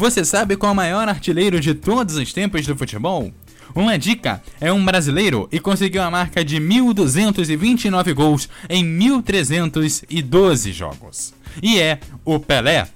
Você sabe qual é o maior artilheiro de todos os tempos do futebol? Uma dica: é um brasileiro e conseguiu a marca de 1.229 gols em 1.312 jogos. E é o Pelé.